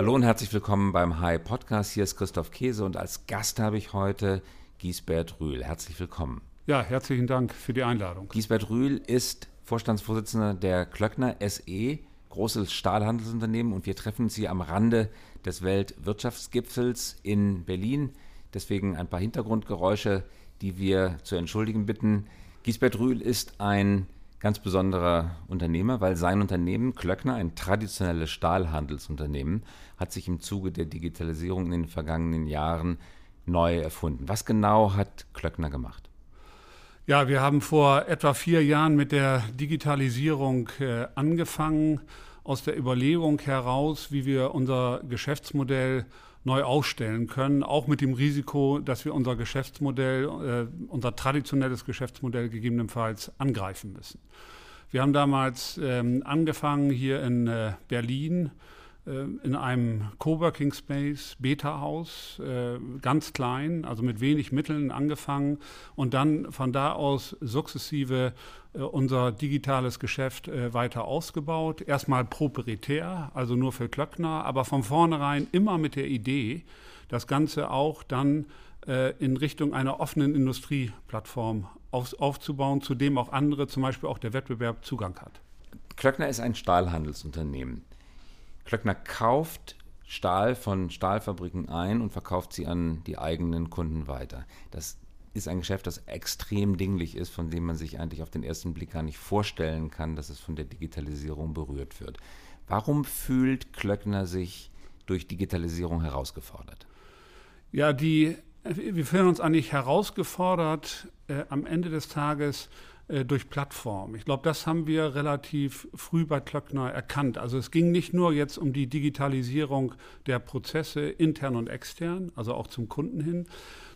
Hallo und herzlich willkommen beim Hi Podcast. Hier ist Christoph Käse und als Gast habe ich heute Giesbert Rühl. Herzlich willkommen. Ja, herzlichen Dank für die Einladung. Giesbert Rühl ist Vorstandsvorsitzender der Klöckner SE, großes Stahlhandelsunternehmen und wir treffen Sie am Rande des Weltwirtschaftsgipfels in Berlin. Deswegen ein paar Hintergrundgeräusche, die wir zu entschuldigen bitten. Giesbert Rühl ist ein ganz besonderer Unternehmer, weil sein Unternehmen, Klöckner, ein traditionelles Stahlhandelsunternehmen, hat sich im Zuge der Digitalisierung in den vergangenen Jahren neu erfunden. Was genau hat Klöckner gemacht? Ja, wir haben vor etwa vier Jahren mit der Digitalisierung äh, angefangen, aus der Überlegung heraus, wie wir unser Geschäftsmodell neu aufstellen können, auch mit dem Risiko, dass wir unser Geschäftsmodell, äh, unser traditionelles Geschäftsmodell gegebenenfalls angreifen müssen. Wir haben damals ähm, angefangen hier in äh, Berlin in einem Coworking Space, Beta-Haus, äh, ganz klein, also mit wenig Mitteln angefangen und dann von da aus sukzessive äh, unser digitales Geschäft weiter ausgebaut. Erstmal proprietär, also nur für Klöckner, aber von vornherein immer mit der Idee, das Ganze auch dann in Richtung einer offenen Industrieplattform aufzubauen, zu dem auch andere, zum Beispiel auch der Wettbewerb, Zugang hat. Klöckner ist ein Stahlhandelsunternehmen. Klöckner kauft Stahl von Stahlfabriken ein und verkauft sie an die eigenen Kunden weiter. Das ist ein Geschäft, das extrem dinglich ist, von dem man sich eigentlich auf den ersten Blick gar nicht vorstellen kann, dass es von der Digitalisierung berührt wird. Warum fühlt Klöckner sich durch Digitalisierung herausgefordert? Ja, die, wir fühlen uns eigentlich herausgefordert, äh, am Ende des Tages äh, durch Plattform. Ich glaube, das haben wir relativ früh bei Klöckner erkannt. Also es ging nicht nur jetzt um die Digitalisierung der Prozesse intern und extern, also auch zum Kunden hin,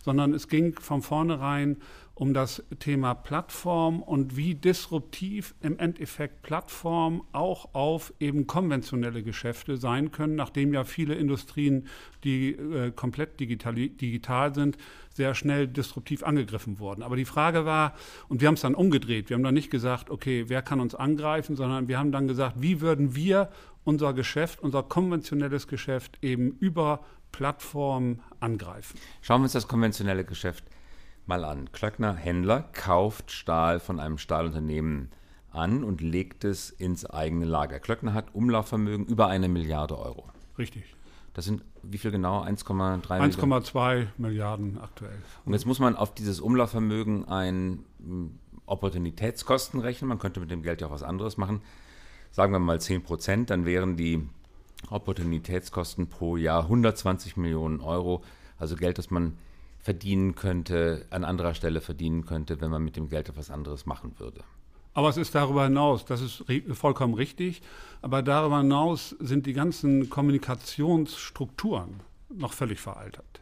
sondern es ging von vornherein um das Thema Plattform und wie disruptiv im Endeffekt Plattform auch auf eben konventionelle Geschäfte sein können, nachdem ja viele Industrien, die äh, komplett digital, digital sind, sehr schnell disruptiv angegriffen wurden. Aber die Frage war, und wir haben es dann umgedreht, wir haben dann nicht gesagt, okay, wer kann uns angreifen, sondern wir haben dann gesagt, wie würden wir unser Geschäft, unser konventionelles Geschäft eben über Plattformen angreifen. Schauen wir uns das konventionelle Geschäft mal an. Klöckner Händler kauft Stahl von einem Stahlunternehmen an und legt es ins eigene Lager. Klöckner hat Umlaufvermögen über eine Milliarde Euro. Richtig. Das sind wie viel genau? 1,3 1,2 Milliarden aktuell. Und jetzt muss man auf dieses Umlaufvermögen ein hm, Opportunitätskosten rechnen. Man könnte mit dem Geld ja auch was anderes machen. Sagen wir mal 10 Prozent, dann wären die Opportunitätskosten pro Jahr 120 Millionen Euro. Also Geld, das man verdienen könnte, an anderer Stelle verdienen könnte, wenn man mit dem Geld etwas anderes machen würde. Aber es ist darüber hinaus, das ist vollkommen richtig, aber darüber hinaus sind die ganzen Kommunikationsstrukturen noch völlig veraltet.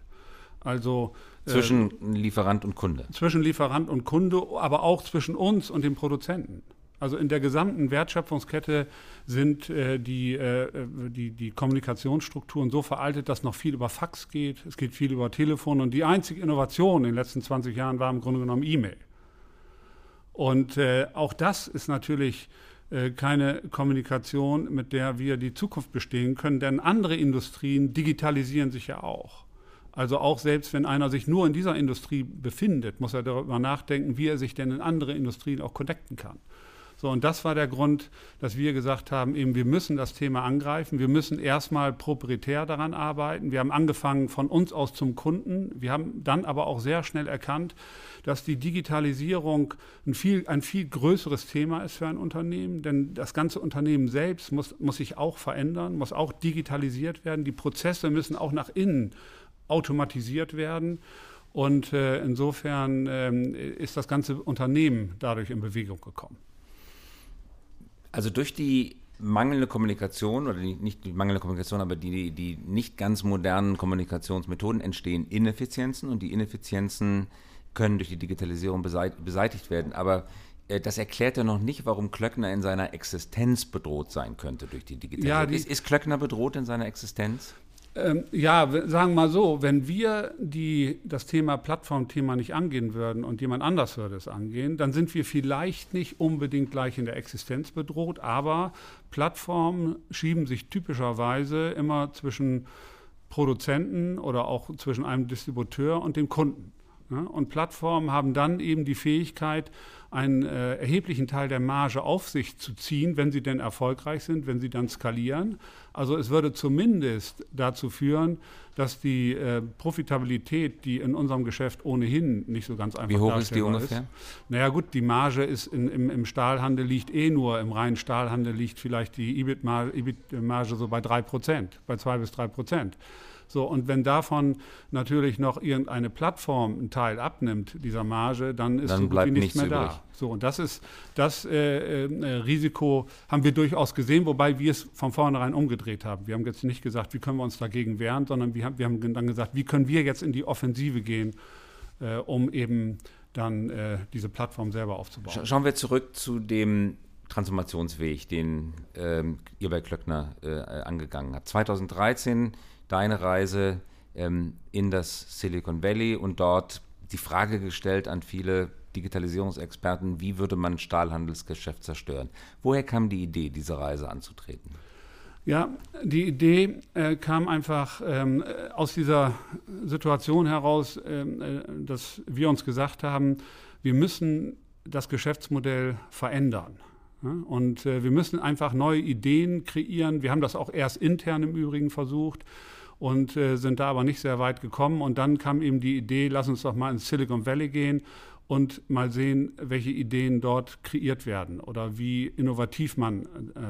Also zwischen äh, Lieferant und Kunde. Zwischen Lieferant und Kunde, aber auch zwischen uns und dem Produzenten. Also in der gesamten Wertschöpfungskette sind äh, die, äh, die, die Kommunikationsstrukturen so veraltet, dass noch viel über Fax geht, es geht viel über Telefon und die einzige Innovation in den letzten 20 Jahren war im Grunde genommen E-Mail. Und äh, auch das ist natürlich äh, keine Kommunikation, mit der wir die Zukunft bestehen können, denn andere Industrien digitalisieren sich ja auch. Also auch selbst wenn einer sich nur in dieser Industrie befindet, muss er darüber nachdenken, wie er sich denn in andere Industrien auch connecten kann. So, und das war der Grund, dass wir gesagt haben, eben, wir müssen das Thema angreifen. Wir müssen erstmal proprietär daran arbeiten. Wir haben angefangen von uns aus zum Kunden. Wir haben dann aber auch sehr schnell erkannt, dass die Digitalisierung ein viel, ein viel größeres Thema ist für ein Unternehmen. Denn das ganze Unternehmen selbst muss, muss sich auch verändern, muss auch digitalisiert werden. Die Prozesse müssen auch nach innen automatisiert werden. Und äh, insofern ähm, ist das ganze Unternehmen dadurch in Bewegung gekommen. Also durch die mangelnde Kommunikation oder die, nicht die mangelnde Kommunikation, aber die, die nicht ganz modernen Kommunikationsmethoden entstehen Ineffizienzen und die Ineffizienzen können durch die Digitalisierung beseitigt werden. Aber äh, das erklärt ja noch nicht, warum Klöckner in seiner Existenz bedroht sein könnte durch die Digitalisierung. Ja, die ist, ist Klöckner bedroht in seiner Existenz? Ähm, ja, sagen wir mal so, wenn wir die, das Thema Plattformthema nicht angehen würden und jemand anders würde es angehen, dann sind wir vielleicht nicht unbedingt gleich in der Existenz bedroht, aber Plattformen schieben sich typischerweise immer zwischen Produzenten oder auch zwischen einem Distributeur und dem Kunden. Und Plattformen haben dann eben die Fähigkeit, einen äh, erheblichen Teil der Marge auf sich zu ziehen, wenn sie denn erfolgreich sind, wenn sie dann skalieren. Also es würde zumindest dazu führen, dass die äh, Profitabilität, die in unserem Geschäft ohnehin nicht so ganz einfach Wie hoch ist die ungefähr? Ist, naja gut, die Marge ist in, im, im, Stahlhandel liegt eh nur, im reinen Stahlhandel liegt vielleicht die EBIT-Marge so bei 3 Prozent, bei 2 bis 3 Prozent. So, und wenn davon natürlich noch irgendeine Plattform einen Teil abnimmt, dieser Marge, dann ist dann bleibt nichts mehr übrig. da. So, und das ist das äh, äh, Risiko haben wir durchaus gesehen, wobei wir es von vornherein umgedreht haben. Wir haben jetzt nicht gesagt, wie können wir uns dagegen wehren, sondern wir haben, wir haben dann gesagt, wie können wir jetzt in die Offensive gehen, äh, um eben dann äh, diese Plattform selber aufzubauen. Schauen wir zurück zu dem Transformationsweg, den ähm, ihr bei Klöckner äh, angegangen habt. 2013 deine Reise ähm, in das Silicon Valley und dort die Frage gestellt an viele Digitalisierungsexperten, wie würde man Stahlhandelsgeschäft zerstören? Woher kam die Idee, diese Reise anzutreten? Ja, die Idee äh, kam einfach ähm, aus dieser Situation heraus, ähm, äh, dass wir uns gesagt haben, wir müssen das Geschäftsmodell verändern. Ja? Und äh, wir müssen einfach neue Ideen kreieren. Wir haben das auch erst intern im Übrigen versucht und äh, sind da aber nicht sehr weit gekommen. Und dann kam eben die Idee, lass uns doch mal ins Silicon Valley gehen und mal sehen, welche Ideen dort kreiert werden oder wie innovativ man äh,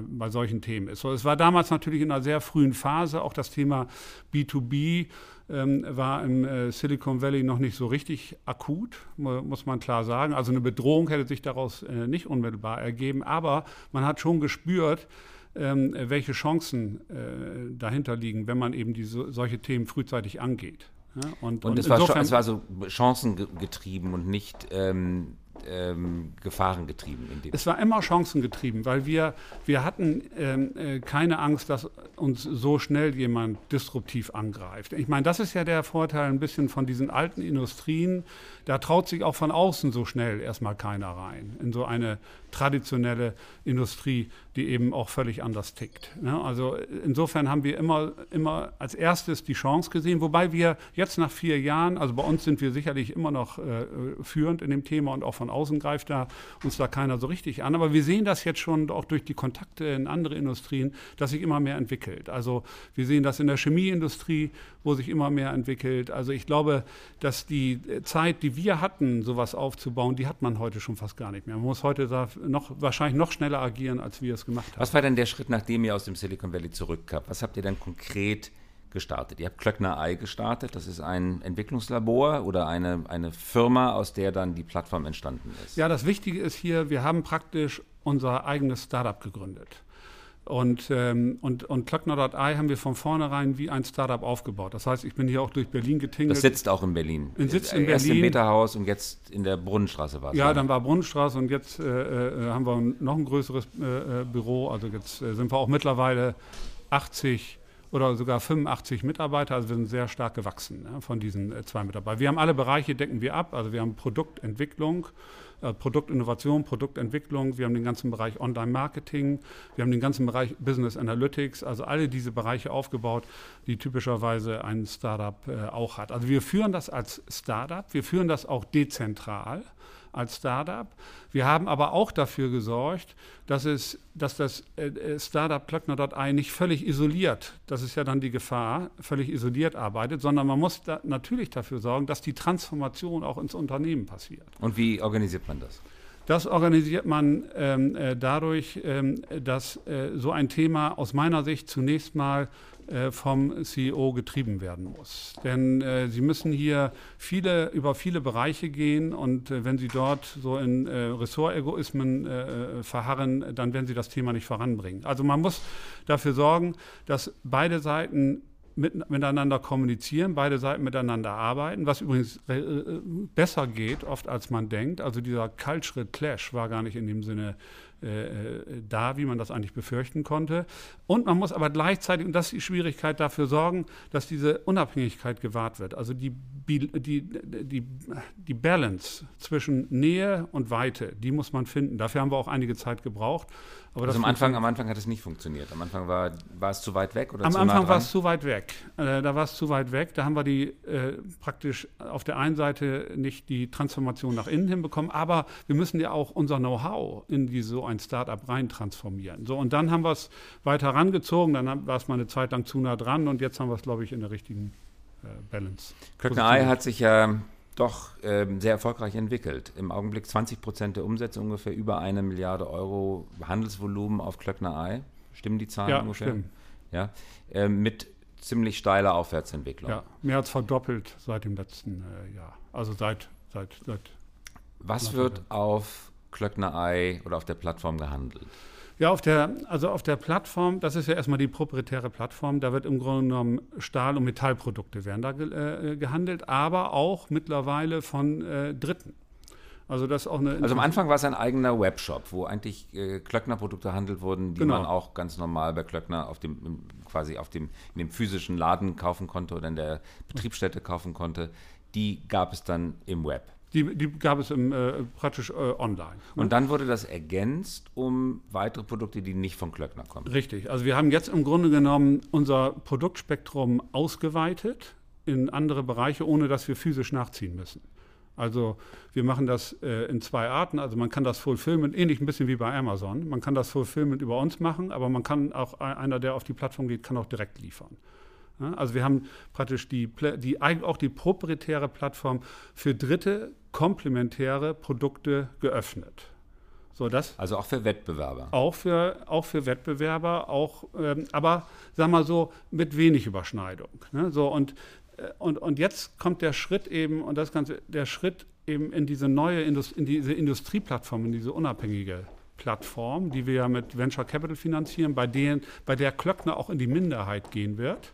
bei solchen Themen ist. So, es war damals natürlich in einer sehr frühen Phase, auch das Thema B2B ähm, war im äh, Silicon Valley noch nicht so richtig akut, muss man klar sagen. Also eine Bedrohung hätte sich daraus äh, nicht unmittelbar ergeben, aber man hat schon gespürt, ähm, welche Chancen äh, dahinter liegen, wenn man eben diese, solche Themen frühzeitig angeht. Ja, und, und, und es, war, es war so chancengetrieben und nicht ähm, ähm, gefahrengetrieben. In dem es war immer chancengetrieben, weil wir, wir hatten ähm, äh, keine Angst, dass uns so schnell jemand disruptiv angreift. Ich meine, das ist ja der Vorteil ein bisschen von diesen alten Industrien. Da traut sich auch von außen so schnell erstmal keiner rein in so eine traditionelle Industrie, die eben auch völlig anders tickt. Ne? Also insofern haben wir immer, immer als erstes die Chance gesehen, wobei wir jetzt nach vier Jahren, also bei uns sind wir sicherlich immer noch äh, führend in dem Thema und auch von außen greift da uns da keiner so richtig an, aber wir sehen das jetzt schon auch durch die Kontakte in andere Industrien, dass sich immer mehr entwickelt. Also wir sehen das in der Chemieindustrie, wo sich immer mehr entwickelt. Also ich glaube, dass die Zeit, die wir hatten, sowas aufzubauen, die hat man heute schon fast gar nicht mehr. Man muss heute noch, wahrscheinlich noch schneller agieren, als wir es gemacht haben. Was war denn der Schritt, nachdem ihr aus dem Silicon Valley zurückkamt? Was habt ihr dann konkret gestartet? Ihr habt Klöckner Ei gestartet. Das ist ein Entwicklungslabor oder eine, eine Firma, aus der dann die Plattform entstanden ist. Ja, das Wichtige ist hier, wir haben praktisch unser eigenes Startup gegründet. Und, ähm, und, und Klöckner.ai haben wir von vornherein wie ein Startup aufgebaut. Das heißt, ich bin hier auch durch Berlin getingelt. Das sitzt auch in Berlin. In sitzt in Erst Berlin. im Beta-Haus und jetzt in der Brunnenstraße war es. Ja, dann war Brunnenstraße und jetzt äh, äh, haben wir noch ein größeres äh, äh Büro. Also jetzt äh, sind wir auch mittlerweile 80 oder sogar 85 Mitarbeiter. Also wir sind sehr stark gewachsen ne, von diesen äh, zwei Mitarbeitern. Wir haben alle Bereiche, decken wir ab. Also wir haben Produktentwicklung, äh, Produktinnovation, Produktentwicklung, wir haben den ganzen Bereich Online-Marketing, wir haben den ganzen Bereich Business Analytics, also alle diese Bereiche aufgebaut, die typischerweise ein Startup äh, auch hat. Also wir führen das als Startup, wir führen das auch dezentral als Startup. Wir haben aber auch dafür gesorgt, dass, es, dass das äh, äh, Startup Klöckner.ai nicht völlig isoliert, das ist ja dann die Gefahr, völlig isoliert arbeitet, sondern man muss da natürlich dafür sorgen, dass die Transformation auch ins Unternehmen passiert. Und wie organisiert man das? Das organisiert man ähm, äh, dadurch, ähm, dass äh, so ein Thema aus meiner Sicht zunächst mal vom CEO getrieben werden muss. Denn äh, Sie müssen hier viele, über viele Bereiche gehen und äh, wenn Sie dort so in äh, Ressortegoismen äh, verharren, dann werden Sie das Thema nicht voranbringen. Also man muss dafür sorgen, dass beide Seiten mit, miteinander kommunizieren, beide Seiten miteinander arbeiten, was übrigens äh, besser geht oft als man denkt. Also dieser Cultural Clash war gar nicht in dem Sinne äh, da, wie man das eigentlich befürchten konnte. Und man muss aber gleichzeitig, und das ist die Schwierigkeit, dafür sorgen, dass diese Unabhängigkeit gewahrt wird. Also die, die, die, die Balance zwischen Nähe und Weite, die muss man finden. Dafür haben wir auch einige Zeit gebraucht. Aber also am Anfang, am Anfang hat es nicht funktioniert. Am Anfang war, war es zu weit weg oder am zu Anfang nah war es zu weit weg. Äh, da war es zu weit weg. Da haben wir die äh, praktisch auf der einen Seite nicht die Transformation nach innen hinbekommen, aber wir müssen ja auch unser Know-how in die, so ein Startup rein transformieren. So, und dann haben wir es weiter rangezogen, dann war es mal eine Zeit lang zu nah dran und jetzt haben wir es, glaube ich, in der richtigen äh, Balance. Klöckner hat sich ja doch ähm, sehr erfolgreich entwickelt. Im Augenblick 20 Prozent der Umsätze, ungefähr über eine Milliarde Euro Handelsvolumen auf Klöckner Ei. Stimmen die Zahlen ja, ungefähr? Stimmen. Ja, ähm, mit ziemlich steiler Aufwärtsentwicklung. Ja, mehr als verdoppelt seit dem letzten äh, Jahr. Also seit, seit, seit. Was wird auf Klöckner Ei oder auf der Plattform gehandelt? Ja, auf der, also auf der Plattform, das ist ja erstmal die proprietäre Plattform, da wird im Grunde genommen Stahl- und Metallprodukte werden da ge äh, gehandelt, aber auch mittlerweile von äh, Dritten. Also, das auch eine also am Anfang war es ein eigener Webshop, wo eigentlich äh, Klöckner-Produkte handelt wurden, die genau. man auch ganz normal bei Klöckner auf dem, quasi auf dem, in dem physischen Laden kaufen konnte oder in der Betriebsstätte kaufen konnte. Die gab es dann im Web. Die, die gab es im, äh, praktisch äh, online. Ne? Und dann wurde das ergänzt um weitere Produkte, die nicht von Klöckner kommen. Richtig. Also wir haben jetzt im Grunde genommen unser Produktspektrum ausgeweitet in andere Bereiche, ohne dass wir physisch nachziehen müssen. Also wir machen das äh, in zwei Arten. Also man kann das Fulfillment, ähnlich ein bisschen wie bei Amazon, man kann das Fulfillment über uns machen, aber man kann auch, einer, der auf die Plattform geht, kann auch direkt liefern. Also wir haben praktisch die, die, auch die proprietäre Plattform für dritte komplementäre Produkte geöffnet. So, das also auch für Wettbewerber. Auch für, auch für Wettbewerber, auch, ähm, aber sagen wir mal so, mit wenig Überschneidung. Ne? So, und, äh, und, und jetzt kommt der Schritt eben, und das Ganze, der Schritt eben in diese neue Indust in diese Industrieplattform, in diese unabhängige Plattform, die wir ja mit Venture Capital finanzieren, bei, denen, bei der Klöckner auch in die Minderheit gehen wird.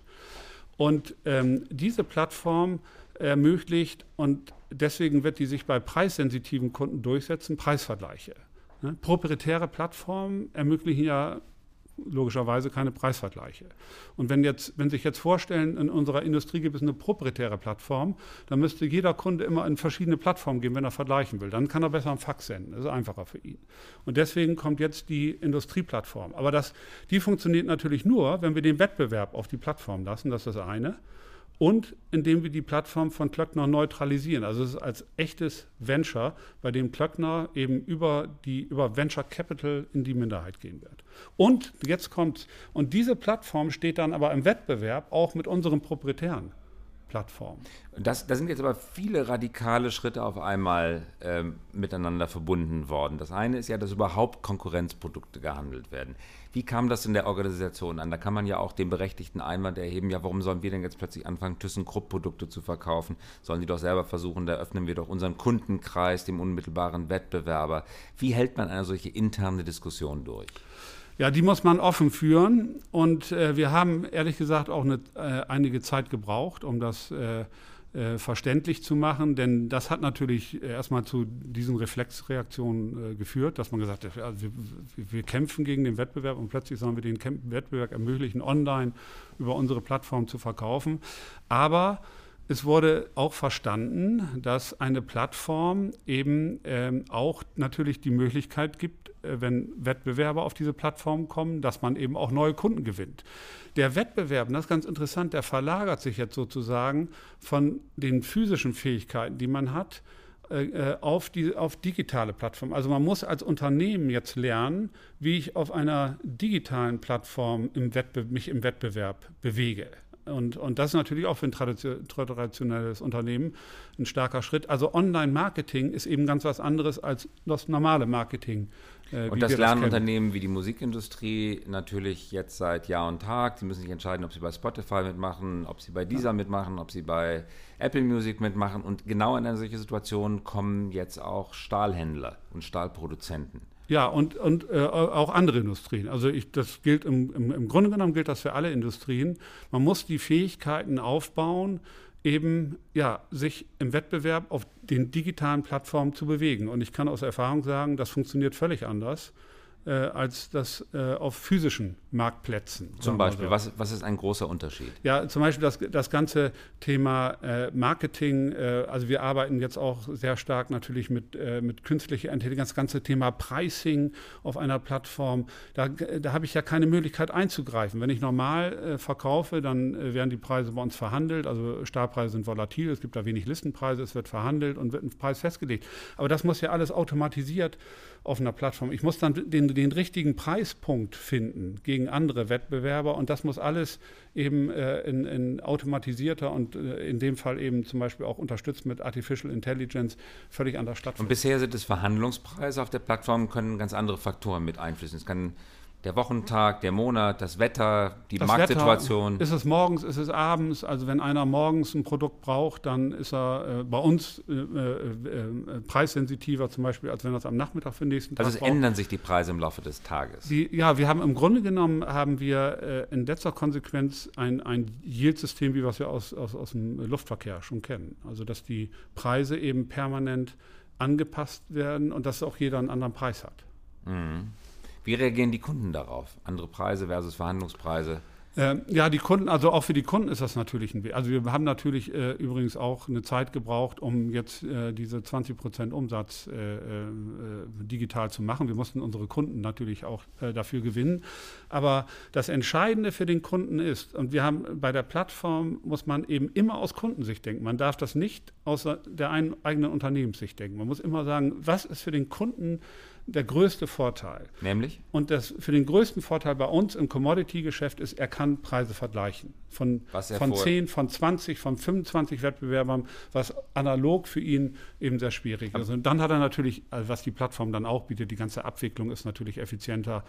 Und ähm, diese Plattform ermöglicht, und deswegen wird die sich bei preissensitiven Kunden durchsetzen, Preisvergleiche. Ne? Proprietäre Plattformen ermöglichen ja logischerweise keine Preisvergleiche. Und wenn, jetzt, wenn sich jetzt vorstellen, in unserer Industrie gibt es eine proprietäre Plattform, dann müsste jeder Kunde immer in verschiedene Plattformen gehen, wenn er vergleichen will. Dann kann er besser einen Fax senden. Das ist einfacher für ihn. Und deswegen kommt jetzt die Industrieplattform. Aber das, die funktioniert natürlich nur, wenn wir den Wettbewerb auf die Plattform lassen. Das ist das eine und indem wir die Plattform von Klöckner neutralisieren. Also es ist als echtes Venture, bei dem Klöckner eben über, die, über Venture Capital in die Minderheit gehen wird. Und jetzt kommt, und diese Plattform steht dann aber im Wettbewerb auch mit unseren proprietären Plattform. Das, da sind jetzt aber viele radikale Schritte auf einmal ähm, miteinander verbunden worden. Das eine ist ja, dass überhaupt Konkurrenzprodukte gehandelt werden. Wie kam das in der Organisation an? Da kann man ja auch den berechtigten Einwand erheben, ja, warum sollen wir denn jetzt plötzlich anfangen, ThyssenKrupp-Produkte zu verkaufen? Sollen die doch selber versuchen, da öffnen wir doch unseren Kundenkreis, dem unmittelbaren Wettbewerber. Wie hält man eine solche interne Diskussion durch? Ja, die muss man offen führen. Und äh, wir haben ehrlich gesagt auch eine, äh, einige Zeit gebraucht, um das äh, äh verständlich zu machen. Denn das hat natürlich erstmal zu diesen Reflexreaktionen äh, geführt, dass man gesagt hat, also wir, wir, kämpfen gegen den Wettbewerb und plötzlich sollen wir den Wettbewerb ermöglichen, online über unsere Plattform zu verkaufen. Aber es wurde auch verstanden, dass eine Plattform eben ähm, auch natürlich die Möglichkeit gibt, äh, wenn Wettbewerber auf diese Plattform kommen, dass man eben auch neue Kunden gewinnt. Der Wettbewerb, das ist ganz interessant, der verlagert sich jetzt sozusagen von den physischen Fähigkeiten, die man hat, äh, äh, auf, die, auf digitale Plattformen. Also man muss als Unternehmen jetzt lernen, wie ich auf einer digitalen Plattform im mich im Wettbewerb bewege. Und, und das ist natürlich auch für ein traditionelles Unternehmen ein starker Schritt. Also Online-Marketing ist eben ganz was anderes als das normale Marketing. Äh, und das lernen das Unternehmen wie die Musikindustrie natürlich jetzt seit Jahr und Tag. Sie müssen sich entscheiden, ob sie bei Spotify mitmachen, ob sie bei Deezer ja. mitmachen, ob sie bei Apple Music mitmachen. Und genau in eine solche Situation kommen jetzt auch Stahlhändler und Stahlproduzenten. Ja, und, und äh, auch andere Industrien. Also ich, das gilt im, im, im Grunde genommen gilt das für alle Industrien. Man muss die Fähigkeiten aufbauen, eben ja, sich im Wettbewerb auf den digitalen Plattformen zu bewegen. Und ich kann aus Erfahrung sagen, das funktioniert völlig anders äh, als das äh, auf physischen Marktplätzen. Zum Beispiel, so. was, was ist ein großer Unterschied? Ja, zum Beispiel das, das ganze Thema äh, Marketing. Äh, also wir arbeiten jetzt auch sehr stark natürlich mit, äh, mit künstlicher Intelligenz, das ganze Thema Pricing auf einer Plattform. Da, da habe ich ja keine Möglichkeit einzugreifen. Wenn ich normal äh, verkaufe, dann werden die Preise bei uns verhandelt. Also Stahlpreise sind volatil, es gibt da wenig Listenpreise, es wird verhandelt und wird ein Preis festgelegt. Aber das muss ja alles automatisiert auf einer Plattform. Ich muss dann den, den richtigen Preispunkt finden gegen andere Wettbewerber und das muss alles eben äh, in, in, automatisierter und äh, in dem Fall eben zum Beispiel auch unterstützt mit Artificial Intelligence völlig anders stattfinden. Und bisher sind es Verhandlungspreise auf der Plattform, können ganz andere Faktoren mit einfließen. Es kann der Wochentag, der Monat, das Wetter, die das Marktsituation. Wetter, ist es morgens, ist es abends? Also wenn einer morgens ein Produkt braucht, dann ist er äh, bei uns äh, äh, äh preissensitiver zum Beispiel, als wenn er es am Nachmittag für den nächsten Tag Also es braucht. ändern sich die Preise im Laufe des Tages. Die, ja, wir haben im Grunde genommen haben wir äh, in letzter Konsequenz ein, ein Yield-System, wie wir es ja aus, aus, aus dem Luftverkehr schon kennen. Also dass die Preise eben permanent angepasst werden und dass auch jeder einen anderen Preis hat. Mhm. Wie reagieren die Kunden darauf? Andere Preise versus Verhandlungspreise? Ähm, ja, die Kunden, also auch für die Kunden ist das natürlich ein Weg. Also wir haben natürlich äh, übrigens auch eine Zeit gebraucht, um jetzt äh, diese 20 Prozent Umsatz äh, äh, digital zu machen. Wir mussten unsere Kunden natürlich auch äh, dafür gewinnen. Aber das Entscheidende für den Kunden ist, und wir haben bei der Plattform muss man eben immer aus Kundensicht denken. Man darf das nicht aus der eigenen Unternehmenssicht denken. Man muss immer sagen, was ist für den Kunden der größte Vorteil. Nämlich? Und das für den größten Vorteil bei uns im Commodity-Geschäft ist, er kann Preise vergleichen. Von, von 10, von 20, von 25 Wettbewerbern, was analog für ihn eben sehr schwierig ist. Und dann hat er natürlich, also was die Plattform dann auch bietet, die ganze Abwicklung ist natürlich effizienter.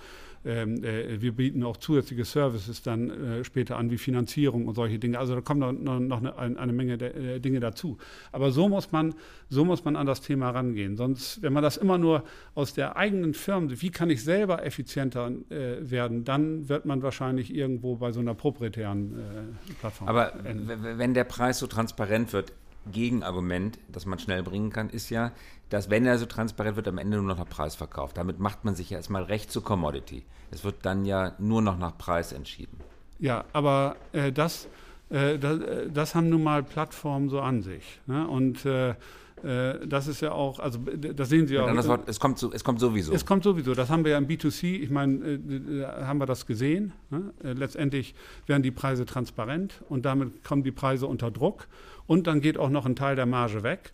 Ähm, äh, wir bieten auch zusätzliche Services dann äh, später an, wie Finanzierung und solche Dinge. Also da kommen noch, noch eine, eine, Menge de, äh, Dinge dazu. Aber so muss man, so muss man an das Thema rangehen. Sonst, wenn man das immer nur aus der eigenen Firmen, wie kann ich selber effizienter äh, werden, dann wird man wahrscheinlich irgendwo bei so einer proprietären äh, Plattform. Aber wenn der Preis so transparent wird, Gegenargument, das man schnell bringen kann, ist ja, dass wenn er so transparent wird, am Ende nur noch nach Preis verkauft. Damit macht man sich ja erstmal recht zu Commodity. Es wird dann ja nur noch nach Preis entschieden. Ja, aber äh, das, äh, das, äh, das, haben nun mal Plattformen so an sich. Ne? Und äh, das ist ja auch, also das sehen Sie ja auch. Wort, es, kommt so, es kommt sowieso. Es kommt sowieso. Das haben wir ja im B2C, ich meine, äh, haben wir das gesehen. Ne? Äh, letztendlich werden die Preise transparent und damit kommen die Preise unter Druck und dann geht auch noch ein Teil der Marge weg.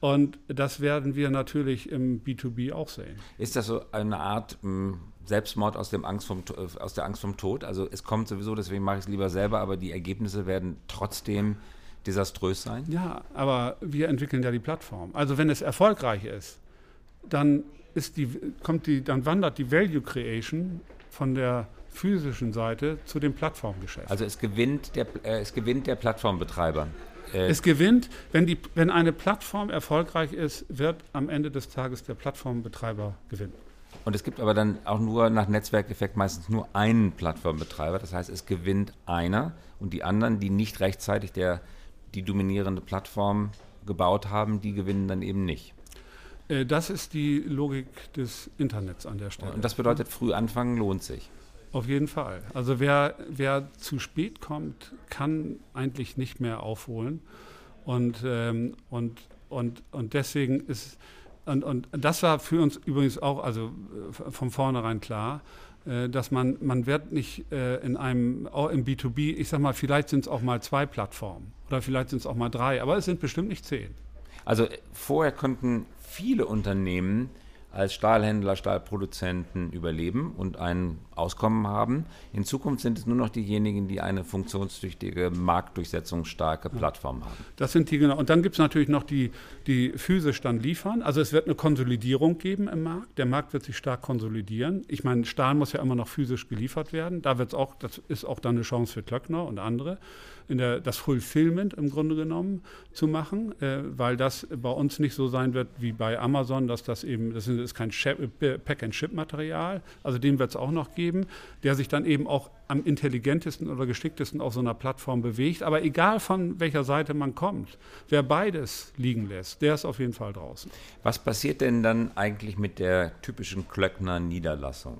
Und das werden wir natürlich im B2B auch sehen. Ist das so eine Art hm, Selbstmord aus, dem Angst vom, aus der Angst vom Tod? Also es kommt sowieso, deswegen mache ich es lieber selber, aber die Ergebnisse werden trotzdem desaströs sein? Ja, aber wir entwickeln ja die Plattform. Also wenn es erfolgreich ist, dann ist die, kommt die, dann wandert die Value Creation von der physischen Seite zu dem Plattformgeschäft. Also es gewinnt der, äh, es gewinnt der Plattformbetreiber. Äh es gewinnt, wenn, die, wenn eine Plattform erfolgreich ist, wird am Ende des Tages der Plattformbetreiber gewinnen. Und es gibt aber dann auch nur nach Netzwerkeffekt meistens nur einen Plattformbetreiber. Das heißt, es gewinnt einer und die anderen, die nicht rechtzeitig der die dominierende Plattform gebaut haben, die gewinnen dann eben nicht. Äh, das ist die Logik des Internets an der Stelle. Und das bedeutet, früh anfangen lohnt sich. Auf jeden Fall. Also wer, wer zu spät kommt, kann eigentlich nicht mehr aufholen. Und, ähm, und, und, und deswegen ist, und, und das war für uns übrigens auch, also äh, von vornherein klar, dass man, man wird nicht äh, in einem, im B2B, ich sag mal, vielleicht sind es auch mal zwei Plattformen oder vielleicht sind es auch mal drei, aber es sind bestimmt nicht zehn. Also vorher konnten viele Unternehmen als Stahlhändler, Stahlproduzenten überleben und ein Auskommen haben. In Zukunft sind es nur noch diejenigen, die eine funktionstüchtige, marktdurchsetzungsstarke Plattform haben. Das sind die genau. Und dann gibt es natürlich noch die, die physisch dann liefern. Also es wird eine Konsolidierung geben im Markt. Der Markt wird sich stark konsolidieren. Ich meine, Stahl muss ja immer noch physisch geliefert werden. Da wird's auch, das ist auch dann eine Chance für Klöckner und andere in der, das Fulfillment im Grunde genommen zu machen, äh, weil das bei uns nicht so sein wird wie bei Amazon, dass das eben, das ist kein Pack-and-Ship-Material, also dem wird es auch noch geben geben, der sich dann eben auch am intelligentesten oder geschicktesten auf so einer Plattform bewegt. Aber egal von welcher Seite man kommt, wer beides liegen lässt, der ist auf jeden Fall draußen. Was passiert denn dann eigentlich mit der typischen Klöckner Niederlassung,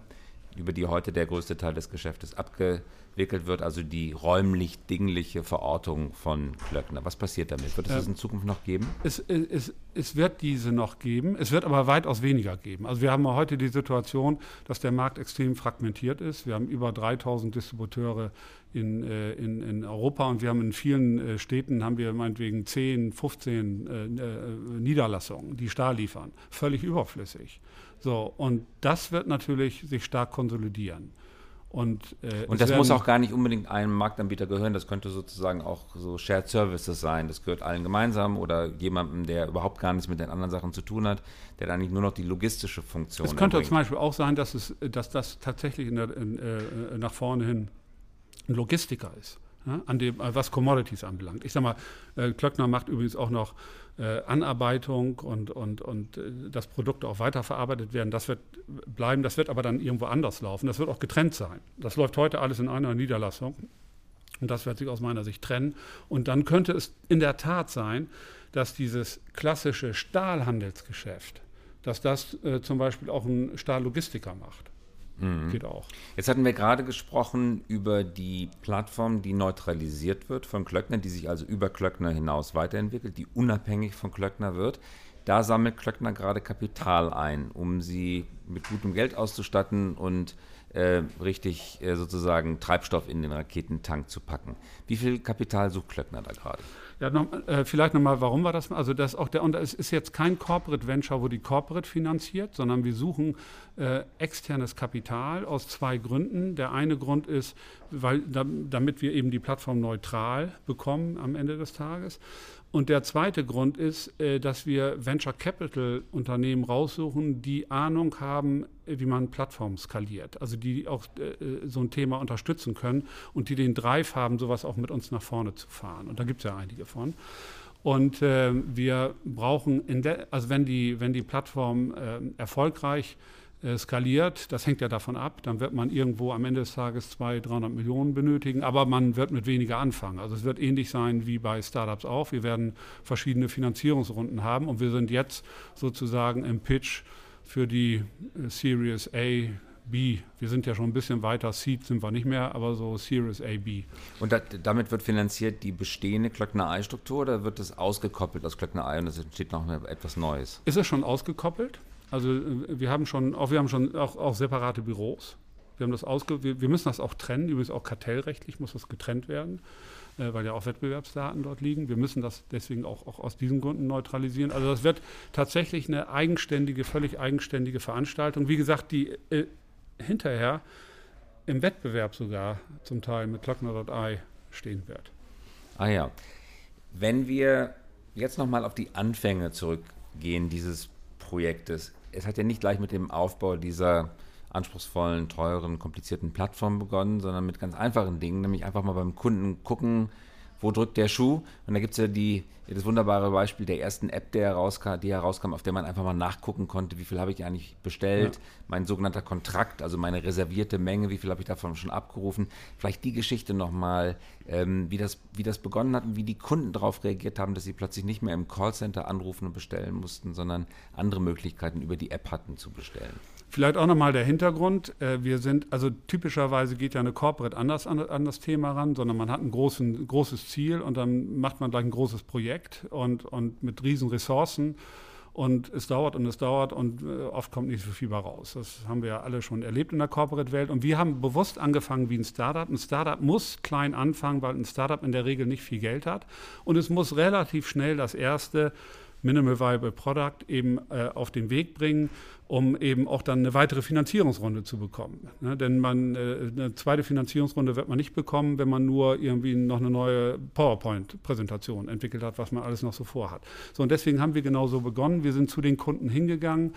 über die heute der größte Teil des Geschäftes abge entwickelt wird, also die räumlich-dingliche Verortung von Klöckner. Was passiert damit? Wird es das in Zukunft noch geben? Es, es, es wird diese noch geben, es wird aber weitaus weniger geben. Also wir haben heute die Situation, dass der Markt extrem fragmentiert ist. Wir haben über 3000 Distributeure in, äh, in, in Europa und wir haben in vielen äh, Städten haben wir meinetwegen 10, 15 äh, Niederlassungen, die Stahl liefern. Völlig überflüssig. So, und das wird natürlich sich stark konsolidieren. Und, äh, und das muss auch gar nicht unbedingt einem Marktanbieter gehören, das könnte sozusagen auch so Shared Services sein. Das gehört allen gemeinsam oder jemandem, der überhaupt gar nichts mit den anderen Sachen zu tun hat, der dann nicht nur noch die logistische Funktion hat. Es könnte erbringt. zum Beispiel auch sein, dass, es, dass das tatsächlich in der, in, äh, nach vorne hin ein Logistiker ist ja, an dem, äh, was Commodities anbelangt. Ich sag mal, äh, Klöckner macht übrigens auch noch äh, Anarbeitung und, und, und dass Produkte auch weiterverarbeitet werden. Das wird bleiben, das wird aber dann irgendwo anders laufen. Das wird auch getrennt sein. Das läuft heute alles in einer Niederlassung. Und das wird sich aus meiner Sicht trennen. Und dann könnte es in der Tat sein, dass dieses klassische Stahlhandelsgeschäft, dass das äh, zum Beispiel auch ein Stahllogistiker macht. Mhm. Geht auch. Jetzt hatten wir gerade gesprochen über die Plattform, die neutralisiert wird von Klöckner, die sich also über Klöckner hinaus weiterentwickelt, die unabhängig von Klöckner wird. Da sammelt Klöckner gerade Kapital ein, um sie mit gutem Geld auszustatten und äh, richtig äh, sozusagen Treibstoff in den Raketentank zu packen. Wie viel Kapital sucht Klöckner da gerade? Ja, noch, äh, vielleicht nochmal, warum war das? Also das auch der, und es ist jetzt kein Corporate Venture, wo die Corporate finanziert, sondern wir suchen äh, externes Kapital aus zwei Gründen. Der eine Grund ist, weil, damit wir eben die Plattform neutral bekommen am Ende des Tages. Und der zweite Grund ist, äh, dass wir Venture Capital Unternehmen raussuchen, die Ahnung haben, wie man Plattformen skaliert. Also die auch äh, so ein Thema unterstützen können und die den Drive haben, sowas auch mit uns nach vorne zu fahren. Und da gibt es ja einige von. Und äh, wir brauchen, also wenn die, wenn die Plattform äh, erfolgreich äh, skaliert. Das hängt ja davon ab. Dann wird man irgendwo am Ende des Tages 200, 300 Millionen benötigen, aber man wird mit weniger anfangen. Also es wird ähnlich sein wie bei Startups auch. Wir werden verschiedene Finanzierungsrunden haben und wir sind jetzt sozusagen im Pitch für die äh, Series A, B. Wir sind ja schon ein bisschen weiter, Seed sind wir nicht mehr, aber so Series A, B. Und da, damit wird finanziert die bestehende Klöckner-Ei-Struktur oder wird das ausgekoppelt aus Klöckner-Ei und es entsteht noch etwas Neues? Ist es schon ausgekoppelt? Also äh, wir haben schon, auch wir haben schon auch, auch separate Büros. Wir haben das ausge, wir, wir, müssen das auch trennen. Übrigens auch kartellrechtlich muss das getrennt werden, äh, weil ja auch Wettbewerbsdaten dort liegen. Wir müssen das deswegen auch, auch aus diesen Gründen neutralisieren. Also das wird tatsächlich eine eigenständige, völlig eigenständige Veranstaltung. Wie gesagt, die äh, hinterher im Wettbewerb sogar zum Teil mit Glockner.ai stehen wird. Ah ja. Wenn wir jetzt nochmal auf die Anfänge zurückgehen dieses Projektes, es hat ja nicht gleich mit dem Aufbau dieser anspruchsvollen, teuren, komplizierten Plattform begonnen, sondern mit ganz einfachen Dingen, nämlich einfach mal beim Kunden gucken, wo drückt der Schuh? Und da gibt es ja die, das wunderbare Beispiel der ersten App, der herauskam, die herauskam, auf der man einfach mal nachgucken konnte, wie viel habe ich eigentlich bestellt, ja. mein sogenannter Kontrakt, also meine reservierte Menge, wie viel habe ich davon schon abgerufen. Vielleicht die Geschichte nochmal, ähm, wie, das, wie das begonnen hat und wie die Kunden darauf reagiert haben, dass sie plötzlich nicht mehr im Callcenter anrufen und bestellen mussten, sondern andere Möglichkeiten über die App hatten zu bestellen. Vielleicht auch nochmal der Hintergrund. Äh, wir sind, also typischerweise geht ja eine Corporate anders an, an, das Thema ran, sondern man hat ein großen, großes Ziel und dann macht man gleich ein großes Projekt und, und mit riesen Ressourcen. Und es dauert und es dauert und äh, oft kommt nicht so viel bei raus. Das haben wir ja alle schon erlebt in der Corporate-Welt. Und wir haben bewusst angefangen wie ein Startup. Ein Startup muss klein anfangen, weil ein Startup in der Regel nicht viel Geld hat. Und es muss relativ schnell das erste Minimal Viable Product eben äh, auf den Weg bringen, um eben auch dann eine weitere Finanzierungsrunde zu bekommen. Ne? Denn man, äh, eine zweite Finanzierungsrunde wird man nicht bekommen, wenn man nur irgendwie noch eine neue PowerPoint-Präsentation entwickelt hat, was man alles noch so vorhat. So, und deswegen haben wir genauso begonnen. Wir sind zu den Kunden hingegangen.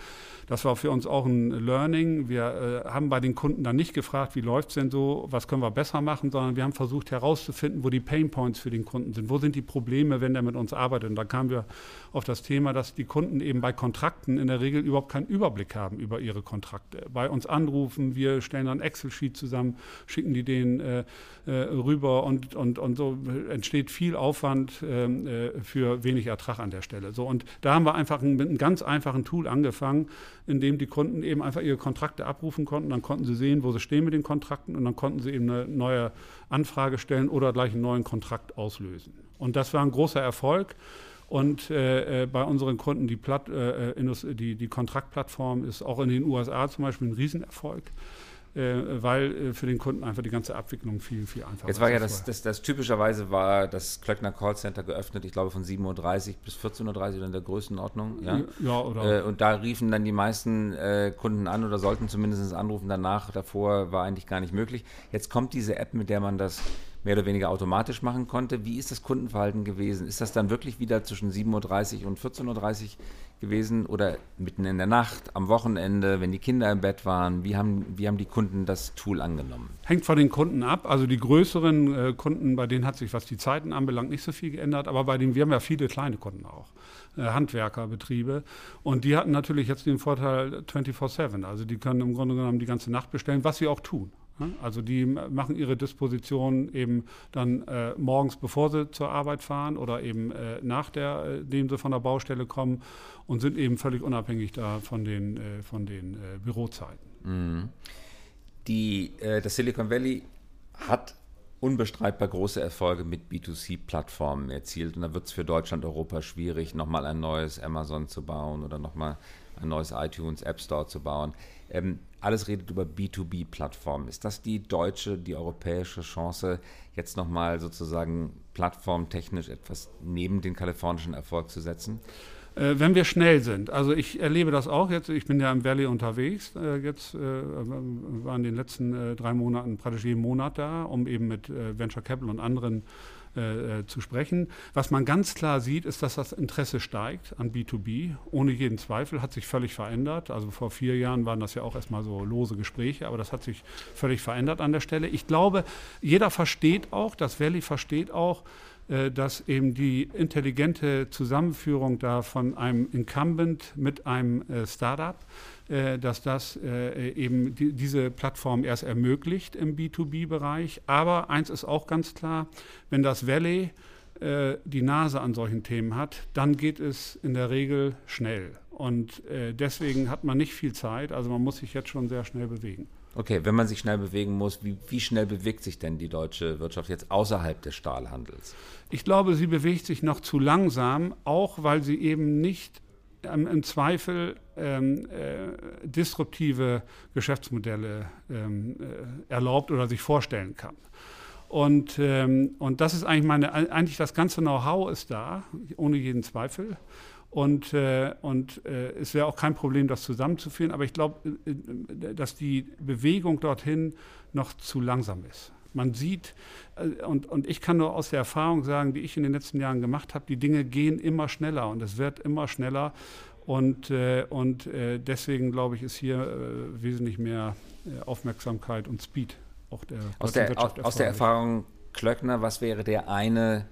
Das war für uns auch ein Learning. Wir äh, haben bei den Kunden dann nicht gefragt, wie läuft es denn so, was können wir besser machen, sondern wir haben versucht herauszufinden, wo die Pain Points für den Kunden sind. Wo sind die Probleme, wenn der mit uns arbeitet? Und da kamen wir auf das Thema, dass die Kunden eben bei Kontrakten in der Regel überhaupt keinen Überblick haben über ihre Kontrakte. Bei uns anrufen, wir stellen dann Excel-Sheet zusammen, schicken die den äh, äh, rüber und, und, und so entsteht viel Aufwand ähm, äh, für wenig Ertrag an der Stelle. So, und da haben wir einfach ein, mit einem ganz einfachen Tool angefangen, in dem die Kunden eben einfach ihre Kontrakte abrufen konnten. Dann konnten sie sehen, wo sie stehen mit den Kontrakten und dann konnten sie eben eine neue Anfrage stellen oder gleich einen neuen Kontrakt auslösen. Und das war ein großer Erfolg. Und äh, äh bei unseren Kunden, die, Platt, äh, äh die, die Kontraktplattform ist auch in den USA zum Beispiel ein Riesenerfolg. Äh, weil äh, für den Kunden einfach die ganze Abwicklung viel, viel einfacher ist. Jetzt war ja das, das, das, typischerweise war das Klöckner Callcenter geöffnet, ich glaube von 7.30 Uhr bis 14.30 Uhr oder in der Größenordnung. Ja, ja oder. Äh, und da riefen dann die meisten Kunden an oder sollten zumindest anrufen danach. Davor war eigentlich gar nicht möglich. Jetzt kommt diese App, mit der man das mehr oder weniger automatisch machen konnte. Wie ist das Kundenverhalten gewesen? Ist das dann wirklich wieder zwischen 7.30 Uhr und 14.30 Uhr gewesen oder mitten in der Nacht, am Wochenende, wenn die Kinder im Bett waren? Wie haben, wie haben die Kunden das Tool angenommen? Hängt von den Kunden ab. Also die größeren äh, Kunden, bei denen hat sich, was die Zeiten anbelangt, nicht so viel geändert. Aber bei denen, wir haben ja viele kleine Kunden auch. Äh, Handwerkerbetriebe. Und die hatten natürlich jetzt den Vorteil 24-7. Also die können im Grunde genommen die ganze Nacht bestellen, was sie auch tun. Also die machen ihre Disposition eben dann äh, morgens, bevor sie zur Arbeit fahren oder eben äh, nachdem äh, sie von der Baustelle kommen und sind eben völlig unabhängig da von den, äh, von den äh, Bürozeiten. Mhm. Die, äh, das Silicon Valley hat unbestreitbar große Erfolge mit B2C-Plattformen erzielt. Und da wird es für Deutschland, Europa schwierig, nochmal ein neues Amazon zu bauen oder nochmal ein neues iTunes App Store zu bauen. Ähm, alles redet über B2B-Plattformen. Ist das die deutsche, die europäische Chance, jetzt nochmal sozusagen plattformtechnisch etwas neben den kalifornischen Erfolg zu setzen? Äh, wenn wir schnell sind. Also ich erlebe das auch jetzt. Ich bin ja im Valley unterwegs. Äh, jetzt äh, war in den letzten äh, drei Monaten praktisch jeden Monat da, um eben mit äh, Venture Capital und anderen äh, äh, zu sprechen. Was man ganz klar sieht, ist, dass das Interesse steigt an B2B. Ohne jeden Zweifel hat sich völlig verändert. Also vor vier Jahren waren das ja auch erstmal so lose Gespräche, aber das hat sich völlig verändert an der Stelle. Ich glaube, jeder versteht auch, das Valley versteht auch, äh, dass eben die intelligente Zusammenführung da von einem Incumbent mit einem äh, Startup äh, dass das äh, eben die, diese Plattform erst ermöglicht im B2B-Bereich. Aber eins ist auch ganz klar, wenn das Valley äh, die Nase an solchen Themen hat, dann geht es in der Regel schnell. Und deswegen hat man nicht viel Zeit, also man muss sich jetzt schon sehr schnell bewegen. Okay, wenn man sich schnell bewegen muss, wie, wie, schnell bewegt sich denn die deutsche Wirtschaft jetzt außerhalb des Stahlhandels? Ich glaube, sie bewegt sich noch zu langsam, auch weil sie eben nicht ähm, im Zweifel ähm, äh, disruptive Geschäftsmodelle ähm, äh, erlaubt oder sich vorstellen kann. Und, ähm, und das ist eigentlich meine, eigentlich das ganze Know-how ist da, ohne jeden Zweifel. Und, äh, und äh, es wäre auch kein Problem, das zusammenzuführen. Aber ich glaube, äh, äh, dass die Bewegung dorthin noch zu langsam ist. Man sieht, äh, und, und ich kann nur aus der Erfahrung sagen, die ich in den letzten Jahren gemacht habe, die Dinge gehen immer schneller und es wird immer schneller. Und, äh, und äh, deswegen glaube ich, ist hier äh, wesentlich mehr Aufmerksamkeit und Speed auch der aus der, aus, aus der Erfahrung Klöckner, was wäre der eine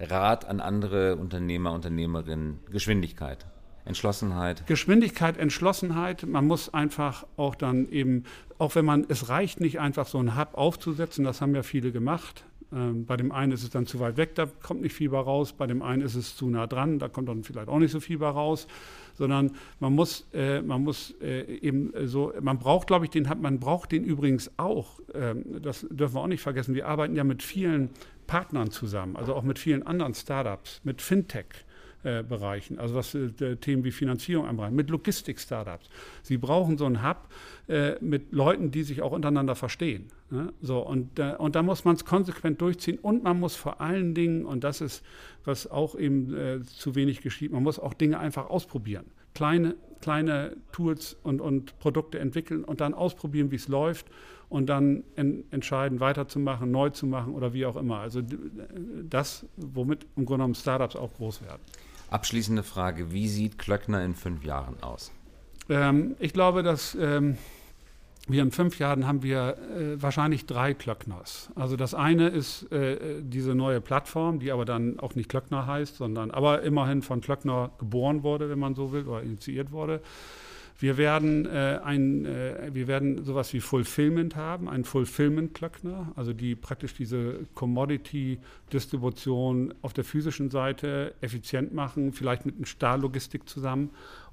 Rat an andere Unternehmer, Unternehmerinnen? Geschwindigkeit. Entschlossenheit. Geschwindigkeit, Entschlossenheit. Man muss einfach auch dann eben, auch wenn man, es reicht nicht einfach so einen Hub aufzusetzen, das haben ja viele gemacht. Ähm, bei dem einen ist es dann zu weit weg, da kommt nicht viel bei raus. Bei dem einen ist es zu nah dran, da kommt dann vielleicht auch nicht so viel bei raus. Sondern man muss, äh, man muss äh, eben so, man braucht, glaube ich, den Hub, man braucht den übrigens auch. Ähm, das dürfen wir auch nicht vergessen. Wir arbeiten ja mit vielen Partnern zusammen, also auch mit vielen anderen Startups, mit Fintech. Äh, Bereichen, also was äh, Themen wie Finanzierung anbelangt, mit Logistik-Startups. Sie brauchen so einen Hub äh, mit Leuten, die sich auch untereinander verstehen. Ne? So, und, und da muss man es konsequent durchziehen und man muss vor allen Dingen, und das ist, was auch eben zu wenig geschieht, man muss auch Dinge einfach ausprobieren. Kleine, kleine Tools und, und Produkte entwickeln und dann ausprobieren, wie es läuft und dann en entscheiden, weiterzumachen, neu zu machen oder wie auch immer. Also das, womit im Grunde genommen Startups auch groß werden. Abschließende Frage: Wie sieht Klöckner in fünf Jahren aus? Ähm, ich glaube, dass ähm, wir in fünf Jahren haben wir äh, wahrscheinlich drei Klöckners. Also das eine ist äh, diese neue Plattform, die aber dann auch nicht Klöckner heißt, sondern aber immerhin von Klöckner geboren wurde, wenn man so will, oder initiiert wurde. Wir werden, äh, ein, äh, wir werden sowas wie Fulfillment haben, ein Fulfillment-Klöckner, also die praktisch diese Commodity-Distribution auf der physischen Seite effizient machen, vielleicht mit einer Stahllogistik zusammen.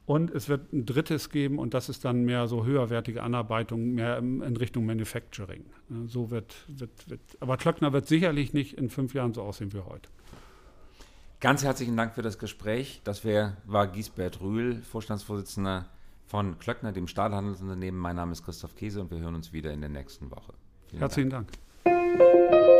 Und es wird ein drittes geben und das ist dann mehr so höherwertige Anarbeitung, mehr in Richtung Manufacturing. So wird, wird, wird aber Klöckner wird sicherlich nicht in fünf Jahren so aussehen wie heute. Ganz herzlichen Dank für das Gespräch. Das war Giesbert Rühl, Vorstandsvorsitzender von Klöckner, dem Stahlhandelsunternehmen. Mein Name ist Christoph Käse und wir hören uns wieder in der nächsten Woche. Vielen Herzlichen Dank. Dank.